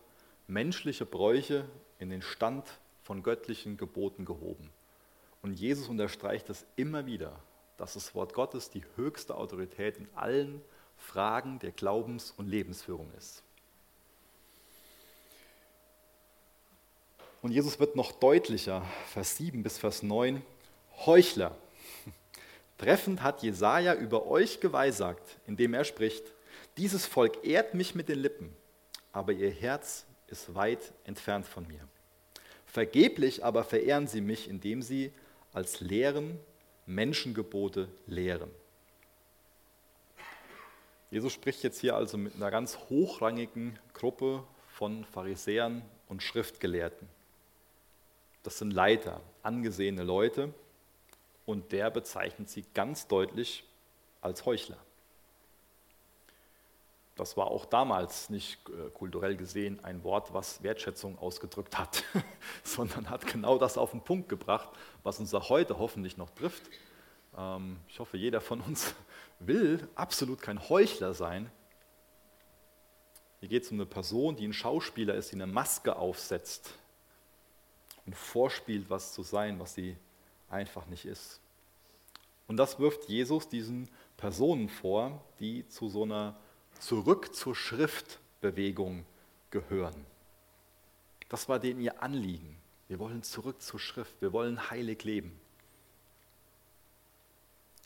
menschliche Bräuche in den Stand von göttlichen Geboten gehoben. Und Jesus unterstreicht das immer wieder, dass das Wort Gottes die höchste Autorität in allen Fragen der Glaubens- und Lebensführung ist. Und Jesus wird noch deutlicher, Vers 7 bis Vers 9, Heuchler. Treffend hat Jesaja über euch geweissagt, indem er spricht: Dieses Volk ehrt mich mit den Lippen, aber ihr Herz ist weit entfernt von mir. Vergeblich aber verehren sie mich, indem sie als Lehren Menschengebote lehren. Jesus spricht jetzt hier also mit einer ganz hochrangigen Gruppe von Pharisäern und Schriftgelehrten. Das sind Leiter, angesehene Leute, und der bezeichnet sie ganz deutlich als Heuchler. Das war auch damals nicht äh, kulturell gesehen ein Wort, was Wertschätzung ausgedrückt hat, sondern hat genau das auf den Punkt gebracht, was uns auch heute hoffentlich noch trifft. Ähm, ich hoffe, jeder von uns will absolut kein Heuchler sein. Hier geht es um eine Person, die ein Schauspieler ist, die eine Maske aufsetzt und vorspielt, was zu sein, was sie einfach nicht ist. Und das wirft Jesus diesen Personen vor, die zu so einer zurück zur Schrift-Bewegung gehören. Das war denen ihr Anliegen. Wir wollen zurück zur Schrift, wir wollen heilig leben.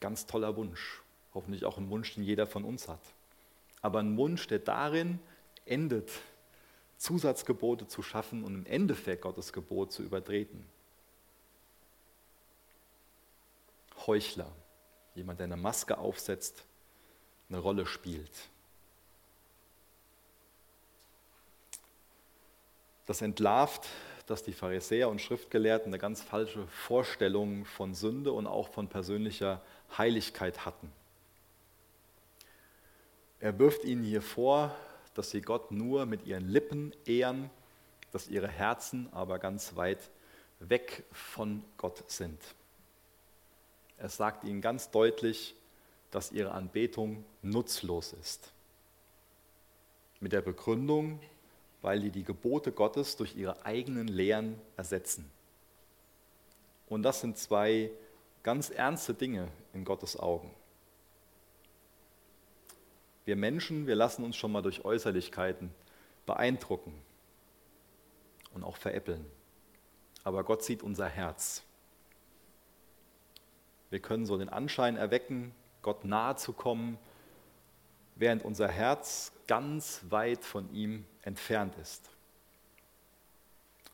Ganz toller Wunsch, hoffentlich auch ein Wunsch, den jeder von uns hat. Aber ein Wunsch, der darin endet, Zusatzgebote zu schaffen und im Endeffekt Gottes Gebot zu übertreten. Heuchler, jemand, der eine Maske aufsetzt, eine Rolle spielt. Das entlarvt, dass die Pharisäer und Schriftgelehrten eine ganz falsche Vorstellung von Sünde und auch von persönlicher Heiligkeit hatten. Er wirft ihnen hier vor, dass sie Gott nur mit ihren Lippen ehren, dass ihre Herzen aber ganz weit weg von Gott sind. Er sagt ihnen ganz deutlich, dass ihre Anbetung nutzlos ist. Mit der Begründung, weil die die Gebote Gottes durch ihre eigenen Lehren ersetzen. Und das sind zwei ganz ernste Dinge in Gottes Augen. Wir Menschen, wir lassen uns schon mal durch Äußerlichkeiten beeindrucken und auch veräppeln. Aber Gott sieht unser Herz. Wir können so den Anschein erwecken, Gott nahe zu kommen, während unser Herz ganz weit von ihm entfernt ist.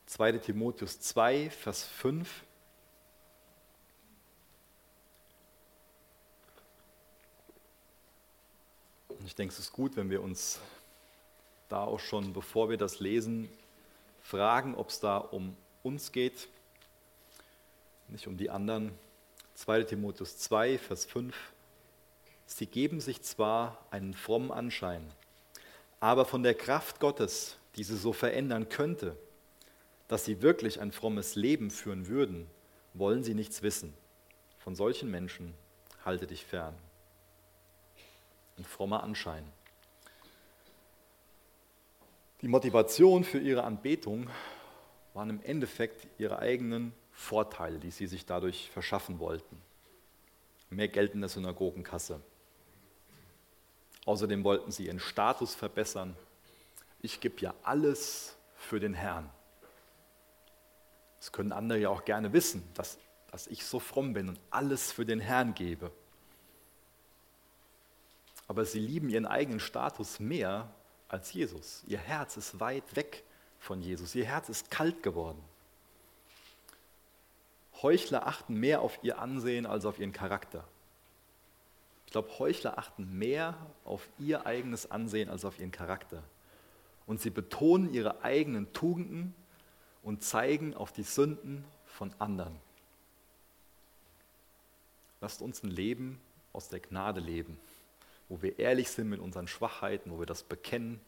2 Timotheus 2, Vers 5. Ich denke, es ist gut, wenn wir uns da auch schon, bevor wir das lesen, fragen, ob es da um uns geht, nicht um die anderen. 2 Timotheus 2, Vers 5. Sie geben sich zwar einen frommen Anschein, aber von der Kraft Gottes, die sie so verändern könnte, dass sie wirklich ein frommes Leben führen würden, wollen sie nichts wissen. Von solchen Menschen halte dich fern. Ein frommer Anschein. Die Motivation für ihre Anbetung waren im Endeffekt ihre eigenen Vorteile, die sie sich dadurch verschaffen wollten. Mehr Geld in der Synagogenkasse. Außerdem wollten sie ihren Status verbessern. Ich gebe ja alles für den Herrn. Das können andere ja auch gerne wissen, dass, dass ich so fromm bin und alles für den Herrn gebe. Aber sie lieben ihren eigenen Status mehr als Jesus. Ihr Herz ist weit weg von Jesus. Ihr Herz ist kalt geworden. Heuchler achten mehr auf ihr Ansehen als auf ihren Charakter. Ich glaube, Heuchler achten mehr auf ihr eigenes Ansehen als auf ihren Charakter. Und sie betonen ihre eigenen Tugenden und zeigen auf die Sünden von anderen. Lasst uns ein Leben aus der Gnade leben wo wir ehrlich sind mit unseren Schwachheiten, wo wir das bekennen.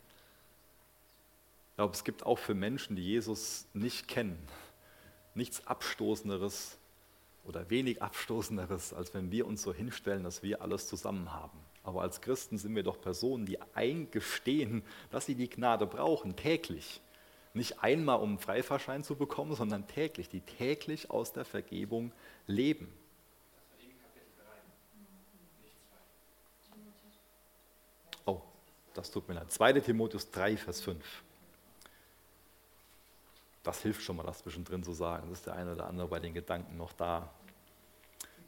Ich glaube, es gibt auch für Menschen, die Jesus nicht kennen, nichts Abstoßenderes oder wenig Abstoßenderes, als wenn wir uns so hinstellen, dass wir alles zusammen haben. Aber als Christen sind wir doch Personen, die eingestehen, dass sie die Gnade brauchen, täglich. Nicht einmal, um einen Freifahrschein zu bekommen, sondern täglich, die täglich aus der Vergebung leben. Das tut mir leid. 2. Timotheus 3, Vers 5. Das hilft schon mal, das zwischendrin zu sagen. Das ist der eine oder andere bei den Gedanken noch da.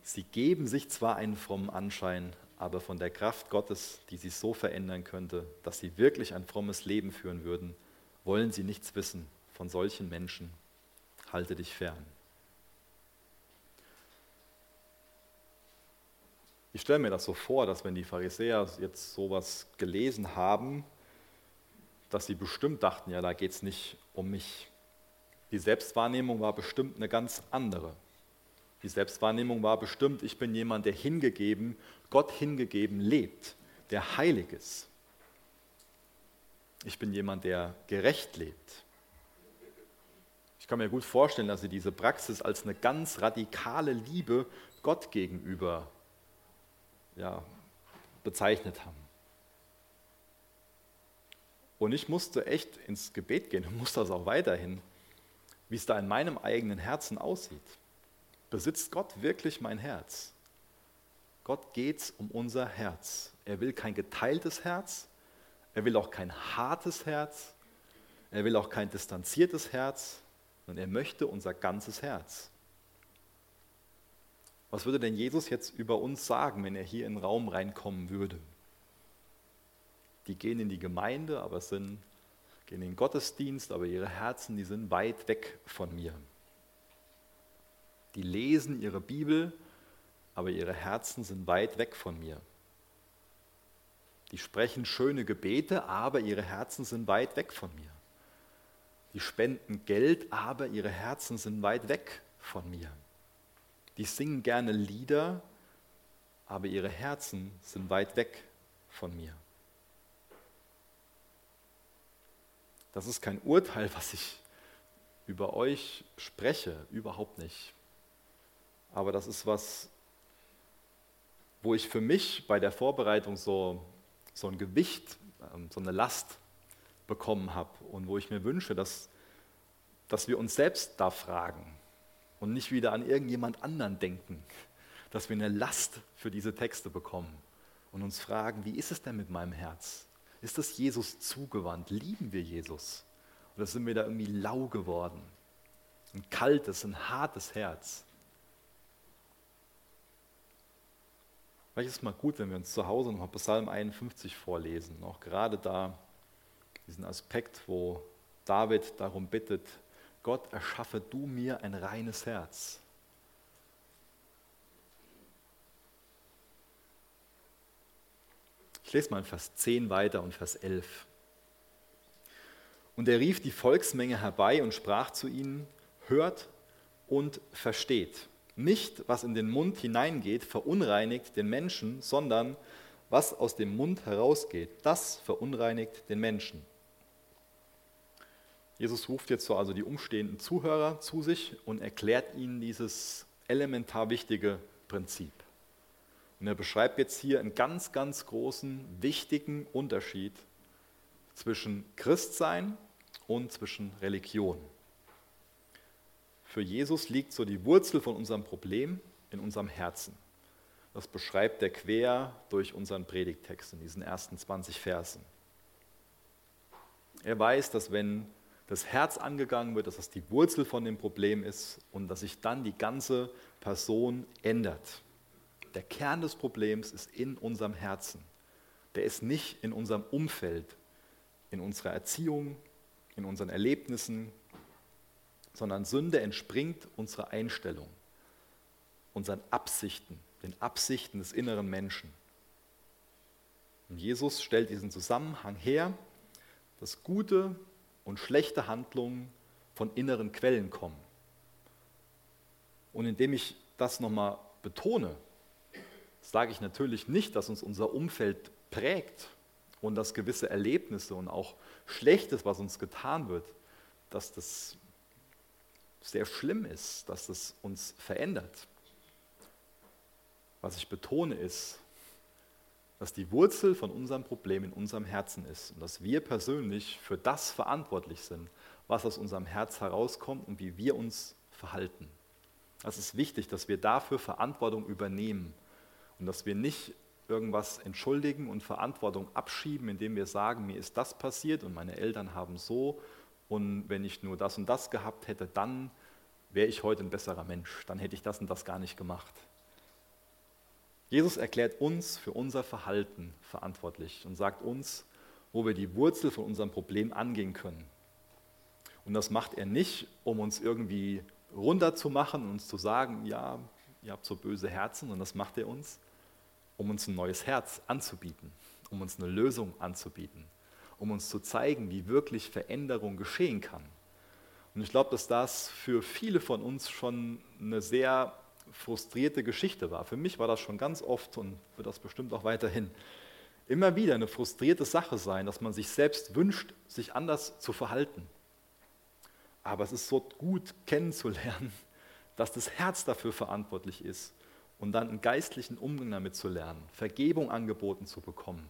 Sie geben sich zwar einen frommen Anschein, aber von der Kraft Gottes, die sie so verändern könnte, dass sie wirklich ein frommes Leben führen würden, wollen sie nichts wissen. Von solchen Menschen halte dich fern. Ich stelle mir das so vor, dass wenn die Pharisäer jetzt sowas gelesen haben, dass sie bestimmt dachten, ja, da geht es nicht um mich. Die Selbstwahrnehmung war bestimmt eine ganz andere. Die Selbstwahrnehmung war bestimmt, ich bin jemand, der hingegeben, Gott hingegeben lebt, der heilig ist. Ich bin jemand, der gerecht lebt. Ich kann mir gut vorstellen, dass sie diese Praxis als eine ganz radikale Liebe Gott gegenüber ja, bezeichnet haben. Und ich musste echt ins Gebet gehen und muss das auch weiterhin, wie es da in meinem eigenen Herzen aussieht. Besitzt Gott wirklich mein Herz? Gott geht es um unser Herz. Er will kein geteiltes Herz, er will auch kein hartes Herz, er will auch kein distanziertes Herz, sondern er möchte unser ganzes Herz. Was würde denn Jesus jetzt über uns sagen, wenn er hier in den Raum reinkommen würde? Die gehen in die Gemeinde, aber sind, gehen in den Gottesdienst, aber ihre Herzen, die sind weit weg von mir. Die lesen ihre Bibel, aber ihre Herzen sind weit weg von mir. Die sprechen schöne Gebete, aber ihre Herzen sind weit weg von mir. Die spenden Geld, aber ihre Herzen sind weit weg von mir. Die singen gerne Lieder, aber ihre Herzen sind weit weg von mir. Das ist kein Urteil, was ich über euch spreche, überhaupt nicht. Aber das ist was, wo ich für mich bei der Vorbereitung so, so ein Gewicht, ähm, so eine Last bekommen habe und wo ich mir wünsche, dass, dass wir uns selbst da fragen und nicht wieder an irgendjemand anderen denken, dass wir eine Last für diese Texte bekommen und uns fragen, wie ist es denn mit meinem Herz? Ist das Jesus zugewandt? Lieben wir Jesus? Oder sind wir da irgendwie lau geworden? Ein kaltes, ein hartes Herz. Vielleicht ist es mal gut, wenn wir uns zu Hause noch Psalm 51 vorlesen, auch gerade da diesen Aspekt, wo David darum bittet, Gott, erschaffe du mir ein reines Herz. Ich lese mal in Vers 10 weiter und Vers 11. Und er rief die Volksmenge herbei und sprach zu ihnen, hört und versteht. Nicht, was in den Mund hineingeht, verunreinigt den Menschen, sondern was aus dem Mund herausgeht, das verunreinigt den Menschen. Jesus ruft jetzt so also die umstehenden Zuhörer zu sich und erklärt ihnen dieses elementar wichtige Prinzip. Und er beschreibt jetzt hier einen ganz, ganz großen, wichtigen Unterschied zwischen Christsein und zwischen Religion. Für Jesus liegt so die Wurzel von unserem Problem in unserem Herzen. Das beschreibt er quer durch unseren Predigtext in diesen ersten 20 Versen. Er weiß, dass wenn das Herz angegangen wird, dass das die Wurzel von dem Problem ist und dass sich dann die ganze Person ändert. Der Kern des Problems ist in unserem Herzen. Der ist nicht in unserem Umfeld, in unserer Erziehung, in unseren Erlebnissen, sondern Sünde entspringt unserer Einstellung, unseren Absichten, den Absichten des inneren Menschen. Und Jesus stellt diesen Zusammenhang her, dass gute und schlechte Handlungen von inneren Quellen kommen. Und indem ich das nochmal betone, sage ich natürlich nicht, dass uns unser Umfeld prägt und dass gewisse Erlebnisse und auch Schlechtes, was uns getan wird, dass das sehr schlimm ist, dass das uns verändert. Was ich betone ist, dass die Wurzel von unserem Problem in unserem Herzen ist und dass wir persönlich für das verantwortlich sind, was aus unserem Herz herauskommt und wie wir uns verhalten. Es ist wichtig, dass wir dafür Verantwortung übernehmen und dass wir nicht irgendwas entschuldigen und Verantwortung abschieben, indem wir sagen, mir ist das passiert und meine Eltern haben so und wenn ich nur das und das gehabt hätte, dann wäre ich heute ein besserer Mensch, dann hätte ich das und das gar nicht gemacht. Jesus erklärt uns für unser Verhalten verantwortlich und sagt uns, wo wir die Wurzel von unserem Problem angehen können. Und das macht er nicht, um uns irgendwie runterzumachen und uns zu sagen, ja, ihr habt so böse Herzen, und das macht er uns, um uns ein neues Herz anzubieten, um uns eine Lösung anzubieten, um uns zu zeigen, wie wirklich Veränderung geschehen kann. Und ich glaube, dass das für viele von uns schon eine sehr frustrierte Geschichte war. Für mich war das schon ganz oft und wird das bestimmt auch weiterhin immer wieder eine frustrierte Sache sein, dass man sich selbst wünscht, sich anders zu verhalten. Aber es ist so gut kennenzulernen, dass das Herz dafür verantwortlich ist und dann einen geistlichen Umgang damit zu lernen, Vergebung angeboten zu bekommen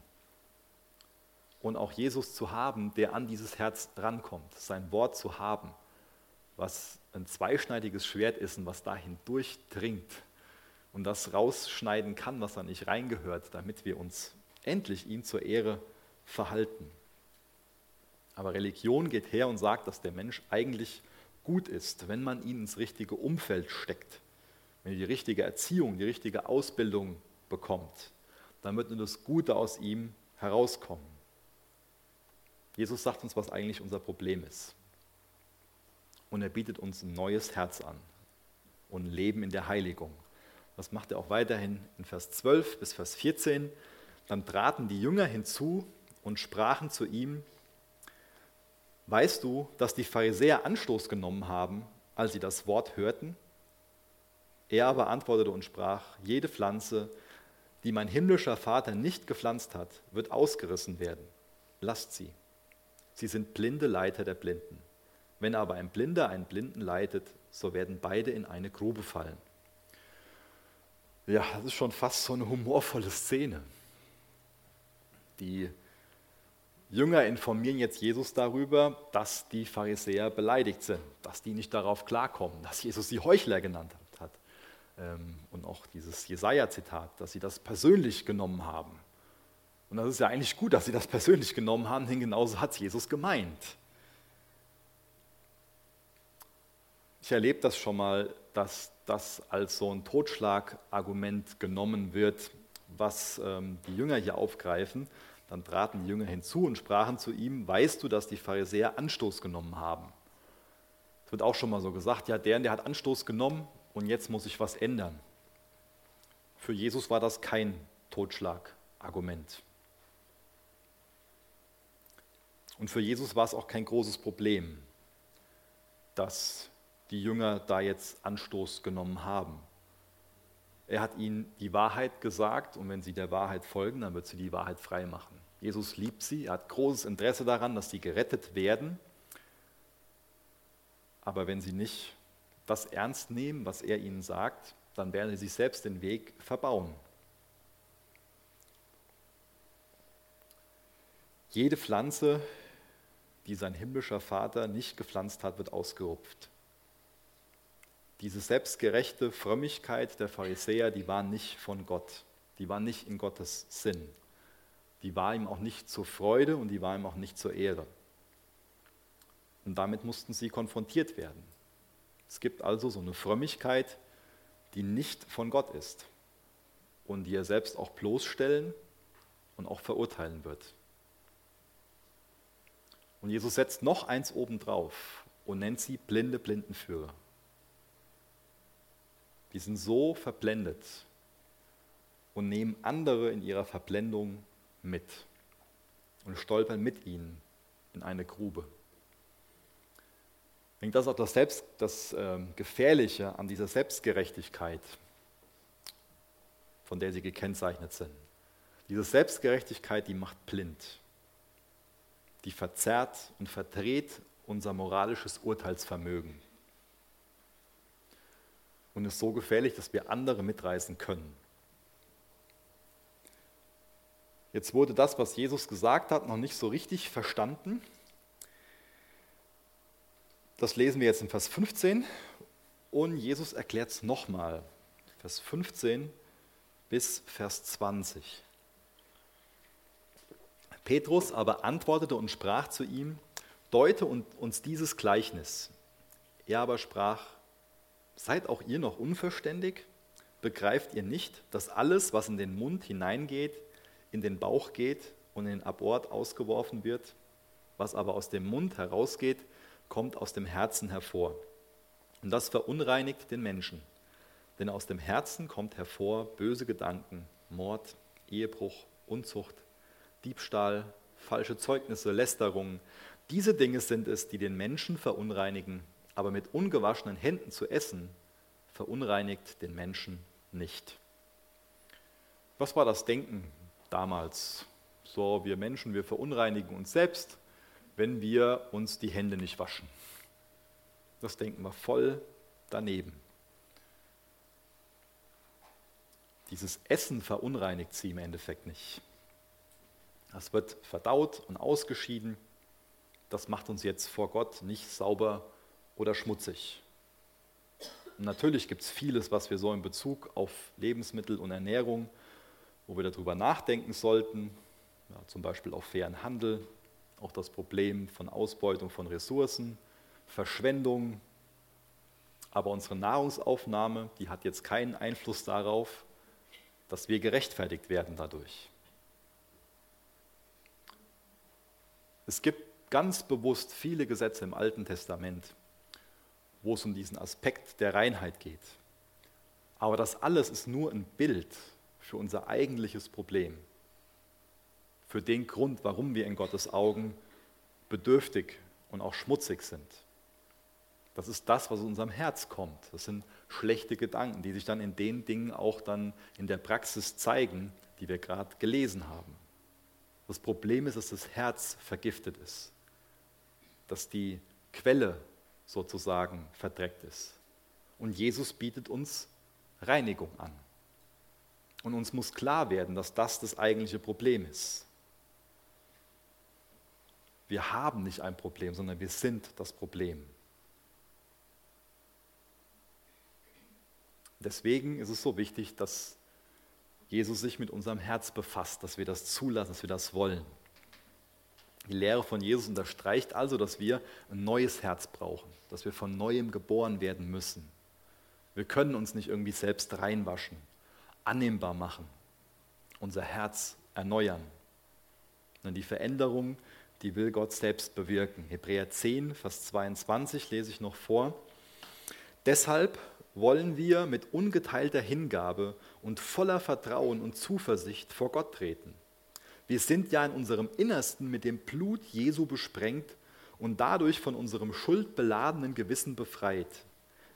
und auch Jesus zu haben, der an dieses Herz drankommt, sein Wort zu haben, was ein zweischneidiges Schwert ist und was dahin durchdringt und das rausschneiden kann, was da nicht reingehört, damit wir uns endlich ihm zur Ehre verhalten. Aber Religion geht her und sagt, dass der Mensch eigentlich gut ist, wenn man ihn ins richtige Umfeld steckt, wenn er die richtige Erziehung, die richtige Ausbildung bekommt, dann wird nur das Gute aus ihm herauskommen. Jesus sagt uns, was eigentlich unser Problem ist und er bietet uns ein neues Herz an und Leben in der Heiligung. Das macht er auch weiterhin in Vers 12 bis Vers 14. Dann traten die Jünger hinzu und sprachen zu ihm, weißt du, dass die Pharisäer Anstoß genommen haben, als sie das Wort hörten? Er aber antwortete und sprach, jede Pflanze, die mein himmlischer Vater nicht gepflanzt hat, wird ausgerissen werden. Lasst sie. Sie sind blinde Leiter der Blinden. Wenn aber ein Blinder einen Blinden leitet, so werden beide in eine Grube fallen. Ja, das ist schon fast so eine humorvolle Szene. Die Jünger informieren jetzt Jesus darüber, dass die Pharisäer beleidigt sind, dass die nicht darauf klarkommen, dass Jesus sie Heuchler genannt hat. Ähm, und auch dieses Jesaja-Zitat, dass sie das persönlich genommen haben. Und das ist ja eigentlich gut, dass sie das persönlich genommen haben, denn genauso hat Jesus gemeint. Ich erlebe das schon mal, dass das als so ein Totschlagargument genommen wird, was ähm, die Jünger hier aufgreifen. Dann traten die Jünger hinzu und sprachen zu ihm, weißt du, dass die Pharisäer Anstoß genommen haben? Es wird auch schon mal so gesagt, ja, der, der hat Anstoß genommen und jetzt muss ich was ändern. Für Jesus war das kein Totschlagargument. Und für Jesus war es auch kein großes Problem, dass die Jünger da jetzt Anstoß genommen haben. Er hat ihnen die Wahrheit gesagt und wenn sie der Wahrheit folgen, dann wird sie die Wahrheit frei machen. Jesus liebt sie, er hat großes Interesse daran, dass sie gerettet werden. Aber wenn sie nicht das ernst nehmen, was er ihnen sagt, dann werden sie sich selbst den Weg verbauen. Jede Pflanze, die sein himmlischer Vater nicht gepflanzt hat, wird ausgerupft. Diese selbstgerechte Frömmigkeit der Pharisäer, die war nicht von Gott. Die war nicht in Gottes Sinn. Die war ihm auch nicht zur Freude und die war ihm auch nicht zur Ehre. Und damit mussten sie konfrontiert werden. Es gibt also so eine Frömmigkeit, die nicht von Gott ist und die er selbst auch bloßstellen und auch verurteilen wird. Und Jesus setzt noch eins obendrauf und nennt sie blinde Blindenführer die sind so verblendet und nehmen andere in ihrer Verblendung mit und stolpern mit ihnen in eine Grube. Ich denke, das ist auch das, Selbst, das äh, Gefährliche an dieser Selbstgerechtigkeit, von der sie gekennzeichnet sind. Diese Selbstgerechtigkeit, die macht blind. Die verzerrt und verdreht unser moralisches Urteilsvermögen und ist so gefährlich, dass wir andere mitreißen können. Jetzt wurde das, was Jesus gesagt hat, noch nicht so richtig verstanden. Das lesen wir jetzt in Vers 15 und Jesus erklärt es nochmal. Vers 15 bis Vers 20. Petrus aber antwortete und sprach zu ihm, deute uns dieses Gleichnis. Er aber sprach, Seid auch ihr noch unverständig? Begreift ihr nicht, dass alles, was in den Mund hineingeht, in den Bauch geht und in den Abort ausgeworfen wird? Was aber aus dem Mund herausgeht, kommt aus dem Herzen hervor. Und das verunreinigt den Menschen. Denn aus dem Herzen kommt hervor böse Gedanken, Mord, Ehebruch, Unzucht, Diebstahl, falsche Zeugnisse, Lästerungen. Diese Dinge sind es, die den Menschen verunreinigen aber mit ungewaschenen Händen zu essen, verunreinigt den Menschen nicht. Was war das Denken damals? So, wir Menschen, wir verunreinigen uns selbst, wenn wir uns die Hände nicht waschen. Das denken wir voll daneben. Dieses Essen verunreinigt sie im Endeffekt nicht. Das wird verdaut und ausgeschieden. Das macht uns jetzt vor Gott nicht sauber oder schmutzig. Und natürlich gibt es vieles, was wir so in Bezug auf Lebensmittel und Ernährung, wo wir darüber nachdenken sollten, ja, zum Beispiel auf fairen Handel, auch das Problem von Ausbeutung von Ressourcen, Verschwendung. Aber unsere Nahrungsaufnahme, die hat jetzt keinen Einfluss darauf, dass wir gerechtfertigt werden dadurch. Es gibt ganz bewusst viele Gesetze im Alten Testament, wo es um diesen Aspekt der Reinheit geht. Aber das alles ist nur ein Bild für unser eigentliches Problem, für den Grund, warum wir in Gottes Augen bedürftig und auch schmutzig sind. Das ist das, was aus unserem Herz kommt. Das sind schlechte Gedanken, die sich dann in den Dingen auch dann in der Praxis zeigen, die wir gerade gelesen haben. Das Problem ist, dass das Herz vergiftet ist, dass die Quelle sozusagen verdreckt ist. Und Jesus bietet uns Reinigung an. Und uns muss klar werden, dass das das eigentliche Problem ist. Wir haben nicht ein Problem, sondern wir sind das Problem. Deswegen ist es so wichtig, dass Jesus sich mit unserem Herz befasst, dass wir das zulassen, dass wir das wollen. Die Lehre von Jesus unterstreicht also, dass wir ein neues Herz brauchen, dass wir von neuem geboren werden müssen. Wir können uns nicht irgendwie selbst reinwaschen, annehmbar machen, unser Herz erneuern. Und die Veränderung, die will Gott selbst bewirken. Hebräer 10, Vers 22 lese ich noch vor. Deshalb wollen wir mit ungeteilter Hingabe und voller Vertrauen und Zuversicht vor Gott treten. Wir sind ja in unserem Innersten mit dem Blut Jesu besprengt und dadurch von unserem schuldbeladenen Gewissen befreit.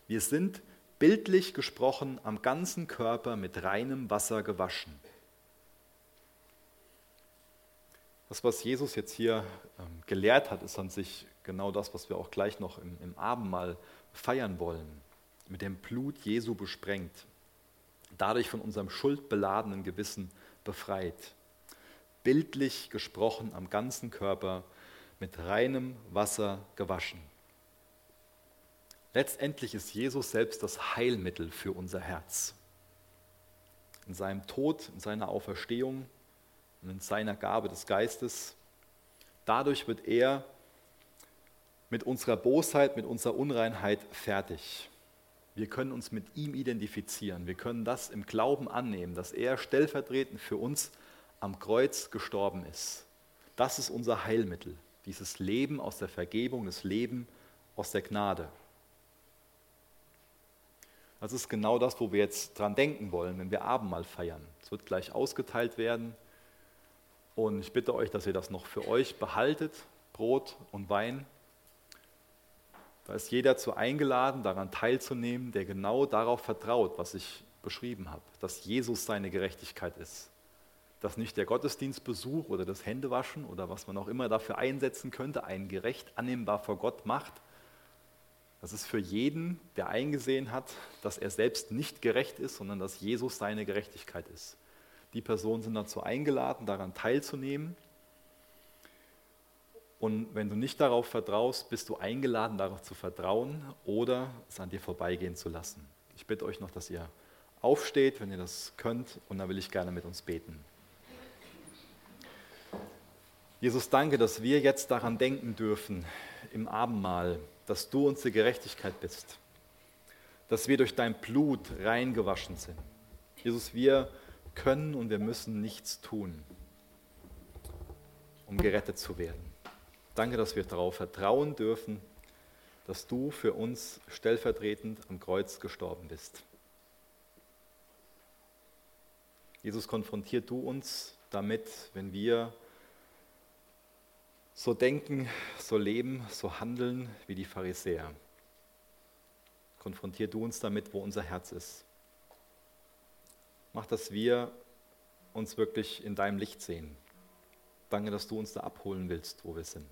Wir sind bildlich gesprochen am ganzen Körper mit reinem Wasser gewaschen. Das, was Jesus jetzt hier ähm, gelehrt hat, ist an sich genau das, was wir auch gleich noch im, im Abendmahl feiern wollen mit dem Blut Jesu besprengt, dadurch von unserem schuldbeladenen Gewissen befreit. Bildlich gesprochen am ganzen Körper mit reinem Wasser gewaschen. Letztendlich ist Jesus selbst das Heilmittel für unser Herz. In seinem Tod, in seiner Auferstehung und in seiner Gabe des Geistes, dadurch wird er mit unserer Bosheit, mit unserer Unreinheit fertig. Wir können uns mit ihm identifizieren. Wir können das im Glauben annehmen, dass er stellvertretend für uns am Kreuz gestorben ist. Das ist unser Heilmittel, dieses Leben aus der Vergebung, das Leben aus der Gnade. Das ist genau das, wo wir jetzt dran denken wollen, wenn wir Abendmahl feiern. Es wird gleich ausgeteilt werden. Und ich bitte euch, dass ihr das noch für euch behaltet, Brot und Wein. Da ist jeder zu eingeladen, daran teilzunehmen, der genau darauf vertraut, was ich beschrieben habe, dass Jesus seine Gerechtigkeit ist. Dass nicht der Gottesdienstbesuch oder das Händewaschen oder was man auch immer dafür einsetzen könnte, einen gerecht annehmbar vor Gott macht. Das ist für jeden, der eingesehen hat, dass er selbst nicht gerecht ist, sondern dass Jesus seine Gerechtigkeit ist. Die Personen sind dazu eingeladen, daran teilzunehmen und wenn du nicht darauf vertraust, bist du eingeladen, darauf zu vertrauen oder es an dir vorbeigehen zu lassen. Ich bitte euch noch, dass ihr aufsteht, wenn ihr das könnt, und dann will ich gerne mit uns beten. Jesus, danke, dass wir jetzt daran denken dürfen im Abendmahl, dass du unsere Gerechtigkeit bist, dass wir durch dein Blut reingewaschen sind. Jesus, wir können und wir müssen nichts tun, um gerettet zu werden. Danke, dass wir darauf vertrauen dürfen, dass du für uns stellvertretend am Kreuz gestorben bist. Jesus, konfrontiert du uns damit, wenn wir so denken, so leben, so handeln wie die Pharisäer. Konfrontier du uns damit, wo unser Herz ist. Mach, dass wir uns wirklich in deinem Licht sehen. Danke, dass du uns da abholen willst, wo wir sind.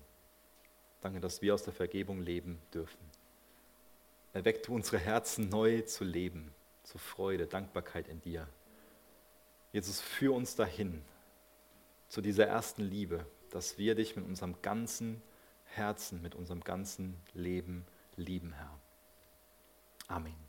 Danke, dass wir aus der Vergebung leben dürfen. Erweck du unsere Herzen neu zu leben, zu Freude, Dankbarkeit in dir. Jesus, führ uns dahin, zu dieser ersten Liebe, dass wir dich mit unserem ganzen Herzen, mit unserem ganzen Leben lieben, Herr. Amen.